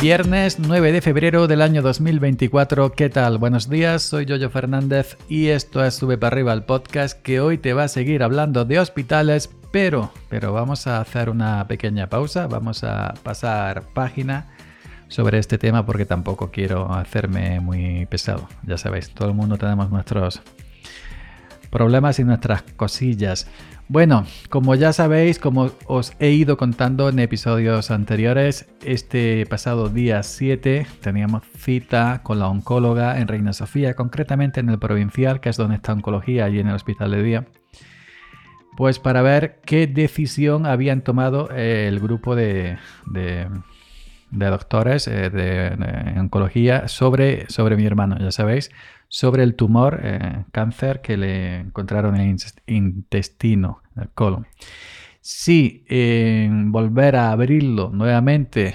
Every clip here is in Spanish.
Viernes 9 de febrero del año 2024. ¿Qué tal? Buenos días, soy Yoyo Fernández y esto es Sube para arriba el podcast que hoy te va a seguir hablando de hospitales, pero, pero vamos a hacer una pequeña pausa, vamos a pasar página sobre este tema porque tampoco quiero hacerme muy pesado. Ya sabéis, todo el mundo tenemos nuestros problemas y nuestras cosillas. Bueno, como ya sabéis, como os he ido contando en episodios anteriores, este pasado día 7 teníamos cita con la oncóloga en Reina Sofía, concretamente en el provincial, que es donde está oncología, allí en el hospital de día, pues para ver qué decisión habían tomado el grupo de, doctores eh, de, oncología sobre, sobre mi hermano, ya sabéis sobre el tumor, eh, cáncer que le encontraron en el intestino, en el colon. Si volver a abrirlo nuevamente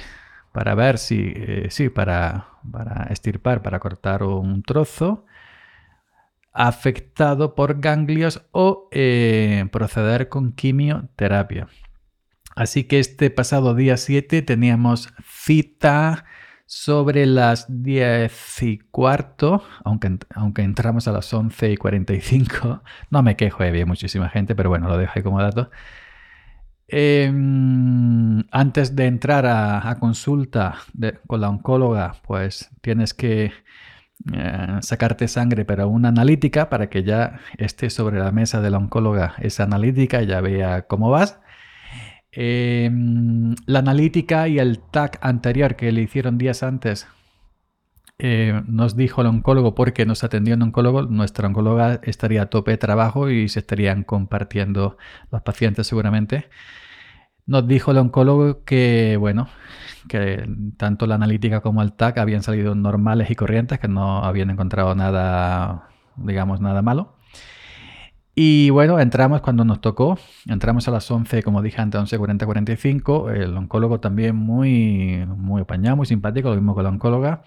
para ver si, eh, sí, para, para estirpar, para cortar un trozo, afectado por ganglios o eh, proceder con quimioterapia. Así que este pasado día 7 teníamos cita sobre las 10 y cuarto, aunque, aunque entramos a las 11 y 45, no me quejo, había muchísima gente, pero bueno, lo dejo ahí como dato. Em, antes de entrar a, consulta con la oncóloga, pues tienes que eh, sacarte sangre para una analítica para que ya esté sobre la mesa de la oncóloga esa analítica y ya vea cómo vas. Em, la analítica y el TAC anterior que le hicieron días antes eh, nos dijo el oncólogo, porque nos atendió un oncólogo, nuestra oncóloga estaría a tope de trabajo y se estarían compartiendo los pacientes seguramente. Nos dijo el oncólogo que, bueno, que tanto la analítica como el TAC habían salido normales y corrientes, que no habían encontrado nada, digamos, nada malo. Y bueno, entramos cuando nos tocó, entramos a las 11, como dije antes, 11.40, 45. El oncólogo también muy, muy apañado, muy simpático, lo mismo que la oncóloga.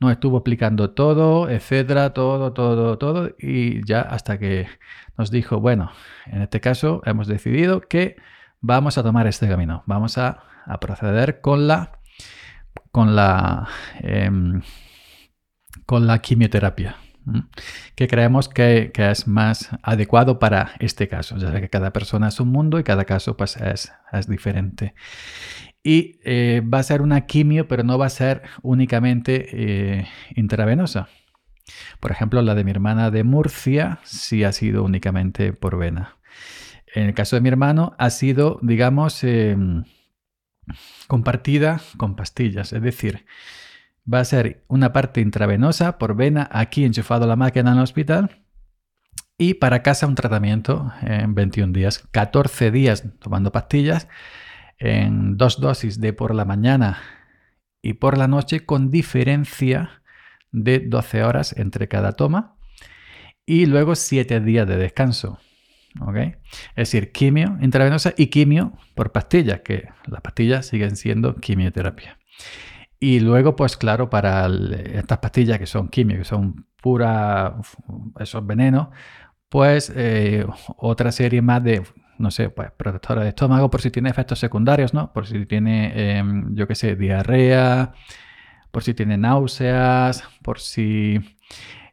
Nos estuvo explicando todo, etcétera, todo, todo, todo. Y ya hasta que nos dijo, bueno, en este caso hemos decidido que vamos a tomar este camino. Vamos a, proceder con la, con la, em, con la quimioterapia que creemos que, es más adecuado para este caso. Ya que cada persona es un mundo y cada caso pues, es, diferente. Y eh, va a ser una quimio, pero no va a ser únicamente eh, intravenosa. Por ejemplo, la de mi hermana de Murcia sí ha sido únicamente por vena. En el caso de mi hermano ha sido, digamos, em, compartida con pastillas. Es decir, va a ser una parte intravenosa por vena aquí enchufado la máquina en el hospital y para casa un tratamiento en 21 días, 14 días tomando pastillas en dos dosis de por la mañana y por la noche con diferencia de 12 horas entre cada toma y luego 7 días de descanso. Es decir, quimio intravenosa y quimio por pastillas, que las pastillas siguen siendo quimioterapia. Y luego, pues claro, para estas pastillas que son químicas, que son pura, esos venenos, pues eh, otra serie más de, no sé, pues protectora de estómago por si tiene efectos secundarios, ¿no? Por si tiene, em, yo qué sé, diarrea, por si tiene náuseas, por si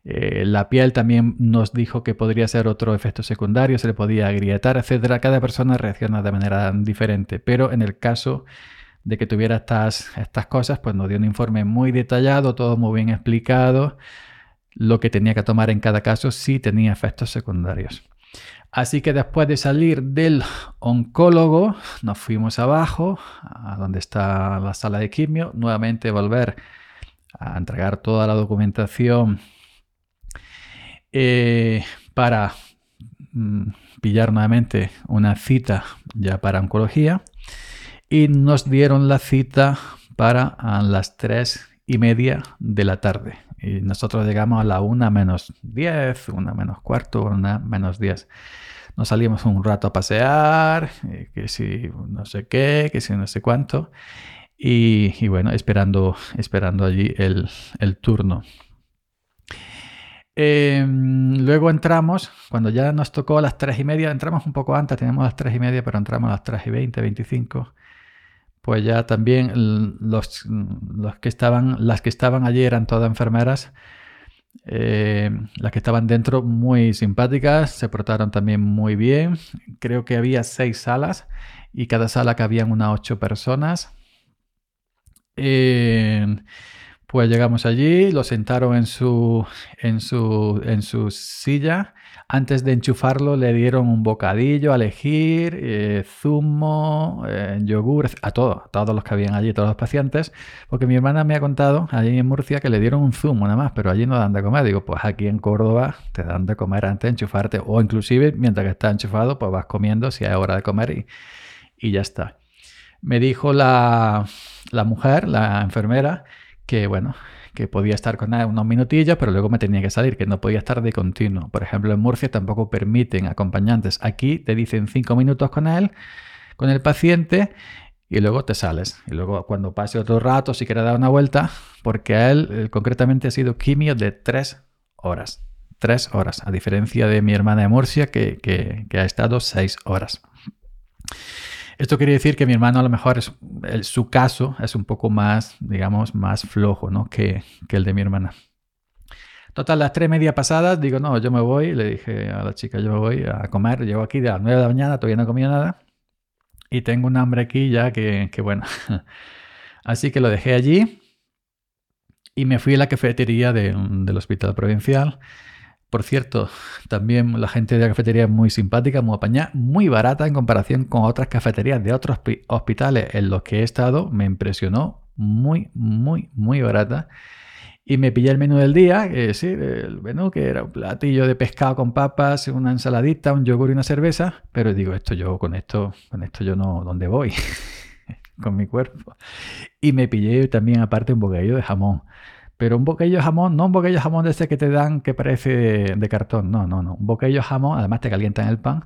eh, la piel también nos dijo que podría ser otro efecto secundario, se le podía agrietar, etcétera. Cada persona reacciona de manera diferente, pero en el caso de que tuviera estas, estas cosas, pues nos dio un informe muy detallado, todo muy bien explicado, lo que tenía que tomar en cada caso si tenía efectos secundarios. Así que después de salir del oncólogo, nos fuimos abajo, a donde está la sala de quimio, nuevamente volver a entregar toda la documentación eh, para mm, pillar nuevamente una cita ya para oncología y nos dieron la cita para las tres y media de la tarde. Y nosotros llegamos a la una menos 10, una menos cuarto, una menos 10. Nos salimos un rato a pasear, que si no sé qué, que si no sé cuánto. Y, bueno, esperando, esperando allí el, turno. Em, luego entramos, cuando ya nos tocó a las tres y media, entramos un poco antes, teníamos las tres y media, pero entramos a las tres y 20, 25 pues ya también los, los que estaban, las que estaban allí eran todas enfermeras. Eh, las que estaban dentro muy simpáticas, se portaron también muy bien. Creo que había seis salas y cada sala cabían unas ocho personas. Eh, pues llegamos allí, lo sentaron en su, en su, en su silla. Antes de enchufarlo le dieron un bocadillo a elegir, eh, zumo, eh, yogur, a todos, a todos los que habían allí, todos los pacientes. Porque mi hermana me ha contado allí en Murcia que le dieron un zumo nada más, pero allí no dan de comer. Digo, pues aquí en Córdoba te dan de comer antes de enchufarte. O inclusive mientras que está enchufado, pues vas comiendo si hay hora de comer y, y ya está. Me dijo la, la mujer, la enfermera, que bueno, que podía estar con él unos minutillos, pero luego me tenía que salir, que no podía estar de continuo. Por ejemplo, en Murcia tampoco permiten acompañantes. Aquí te dicen cinco minutos con él, con el paciente, y luego te sales. Y luego cuando pase otro rato, si quieres dar una vuelta, porque a él eh, concretamente ha sido quimio de tres horas. Tres horas, a diferencia de mi hermana de Murcia, que, que ha estado seis horas. Esto quiere decir que mi hermano a lo mejor es, su caso es un poco más, digamos, más flojo ¿no? que, el de mi hermana. Total, las tres media pasadas, digo, no, yo me voy, le dije a la chica, yo me voy a comer, llego aquí de las nueve de la mañana, todavía no he comido nada y tengo un hambre aquí ya que, que bueno. Así que lo dejé allí y me fui a la cafetería del hospital provincial por cierto, también la gente de la cafetería es muy simpática, muy apañada, muy barata en comparación con otras cafeterías de otros hospitales en los que he estado. Me impresionó muy, muy, muy barata. Y me pillé el menú del día, que sí, el menú que era un platillo de pescado con papas, una ensaladita, un yogur y una cerveza. Pero digo, esto yo con esto, con esto yo no, ¿dónde voy? con mi cuerpo. Y me pillé también aparte un bocadillo de jamón. Pero un bocadillo de jamón, no un bocadillo de jamón de ese que te dan que parece de, cartón, no, no, no. Un bocadillo de jamón, además te calientan el pan.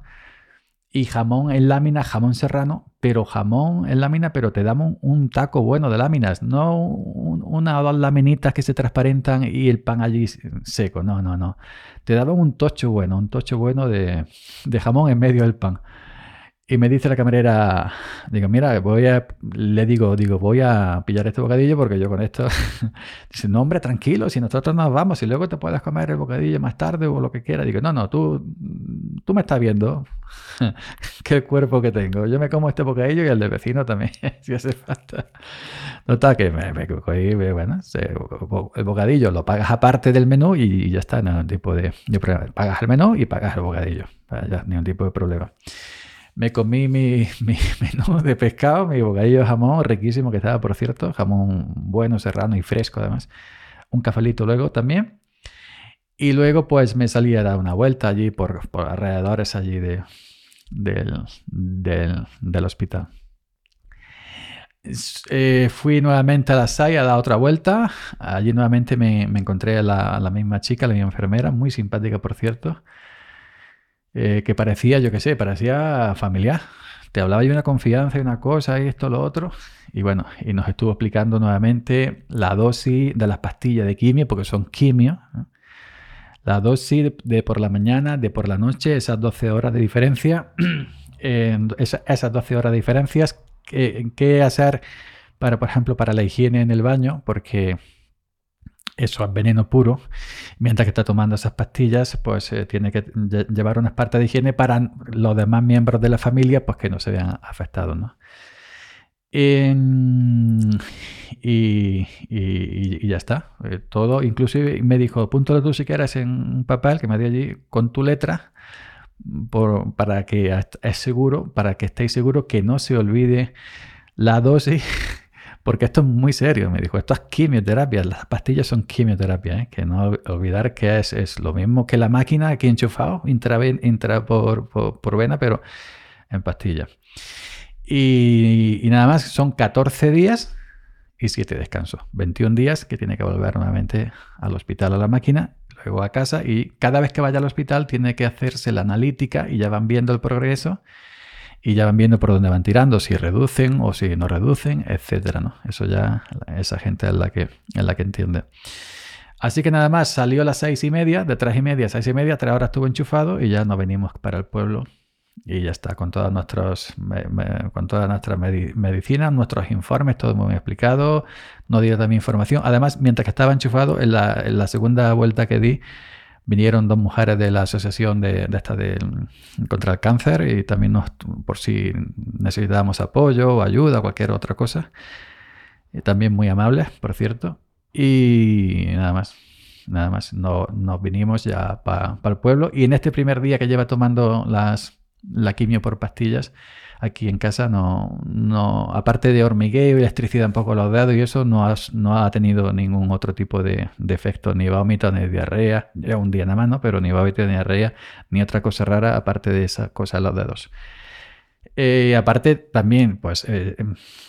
Y jamón en lámina, jamón serrano, pero jamón en lámina, pero te damos un, taco bueno de láminas, no una o dos laminitas que se transparentan y el pan allí seco, no, no, no. Te daban un tocho bueno, un tocho bueno de, de jamón en medio del pan. Y me dice la camarera, digo, mira, voy a, le digo, digo, voy a pillar este bocadillo porque yo con esto, dice, no hombre, tranquilo, si nosotros nos vamos y luego te puedes comer el bocadillo más tarde o lo que quieras. Digo, no, no, tú, tú me estás viendo qué cuerpo que tengo. Yo me como este bocadillo y el del vecino también, si hace falta. Nota que me, me cogí, bueno, el bocadillo lo pagas aparte del menú y ya está, no tipo de, de problema. Pagas el menú y pagas el bocadillo, ya, ni un tipo de problema. Me comí mi, menú de pescado, mi bocadillo de jamón, riquísimo que estaba, por cierto, jamón bueno, serrano y fresco además. Un cafelito luego también. Y luego pues me salí a dar una vuelta allí por, por alrededores allí de, del, del, hospital. Eh, fui nuevamente a la SAI a dar otra vuelta. Allí nuevamente me, encontré a la, a la, misma chica, la misma enfermera, muy simpática por cierto. Eh, que parecía, yo qué sé, parecía familiar. Te hablaba de una confianza y una cosa y esto, lo otro. Y bueno, y nos estuvo explicando nuevamente la dosis de las pastillas de quimio, porque son quimio. La dosis de, por la mañana, de por la noche, esas 12 horas de diferencia. esas 12 horas de diferencias, ¿qué hacer para, por ejemplo, para la higiene en el baño? Porque eso es veneno puro. Mientras que está tomando esas pastillas, pues eh, tiene que llevar unas partes de higiene para los demás miembros de la familia, pues que no se vean afectados, ¿no? y, ya está. Eh, todo, inclusive me dijo, punto tú si quieres en un papel que me dio allí con tu letra, para que es seguro, para que estéis seguros que no se olvide la dosis porque esto es muy serio, me dijo, esto es quimioterapia, las pastillas son quimioterapia, ¿eh? que no olvidar que es, es, lo mismo que la máquina aquí enchufado, intra, por, por, vena, pero en pastillas. Y, y, nada más, son 14 días y 7 descansos, 21 días que tiene que volver nuevamente al hospital a la máquina, luego a casa y cada vez que vaya al hospital tiene que hacerse la analítica y ya van viendo el progreso y ya van viendo por dónde van tirando, si reducen o si no reducen, etcétera, ¿no? Eso ya esa gente es la que, es la que entiende. Así que nada más, salió a las seis y media, de tres y media a seis y media, tres horas estuvo enchufado y ya nos venimos para el pueblo y ya está, con todas nuestras, con todas nuestras medicinas, nuestros informes, todo muy explicado, no dio también información. Además, mientras que estaba enchufado, en la, segunda vuelta que di, vinieron dos mujeres de la asociación de, esta de, contra el cáncer y también nos, por si necesitábamos apoyo o ayuda cualquier otra cosa. Y también muy amables, por cierto. Y nada más nada más. No, nos vinimos ya para el pueblo. Y en este primer día que lleva tomando las, la quimio por pastillas, aquí en casa no, no aparte de hormigueo y electricidad un poco los dedos y eso, no, no ha tenido ningún otro tipo de, de, efecto, ni vómito, ni diarrea, ya un día nada más, ¿no? Pero ni vómito, ni diarrea, ni otra cosa rara aparte de esa cosa en los dedos. Eh, aparte, también pues, eh,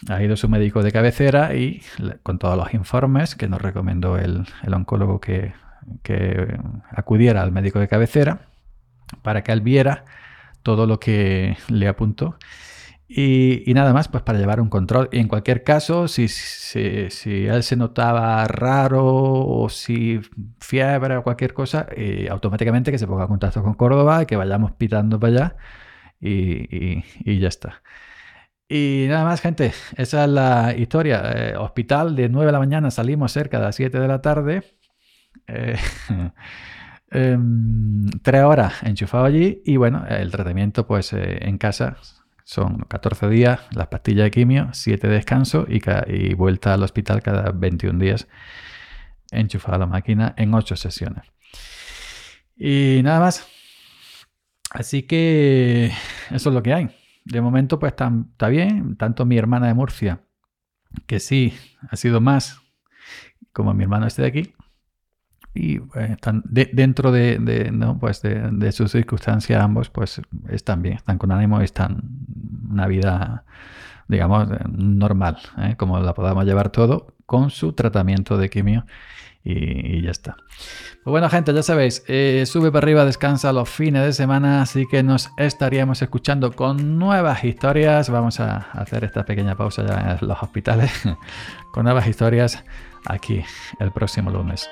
ha ido su médico de cabecera y con todos los informes que nos recomendó el, oncólogo que, acudiera al médico de cabecera para que él viera todo lo que le apuntó. Y, nada más, pues para llevar un control. Y en cualquier caso, si, si, él se notaba raro o si fiebre o cualquier cosa, eh, automáticamente que se ponga en contacto con Córdoba y que vayamos pitando para allá y, ya está. Y nada más, gente. Esa es la historia. Eh, hospital de 9 de la mañana salimos cerca de las 7 de la tarde. Eh, em, tres horas enchufado allí y bueno, el tratamiento pues eh, en casa son 14 días, las pastillas de quimio, 7 de descanso y, y, vuelta al hospital cada 21 días enchufado a la máquina en 8 sesiones. Y nada más, Así que eso es lo que hay. De momento, pues está, bien. Tanto mi hermana de Murcia, que sí ha sido más, como mi hermano este de aquí. Y pues, están dentro de, pues de, sus circunstancias ambos, pues están bien, están con ánimo y están una vida, digamos, normal, ¿eh? como la podamos llevar todo, con su tratamiento de quimio y, ya está. Pues bueno, gente, ya sabéis, eh, sube para arriba, descansa los fines de semana, así que nos estaríamos escuchando con nuevas historias. Vamos a hacer esta pequeña pausa ya en los hospitales con nuevas historias aquí el próximo lunes.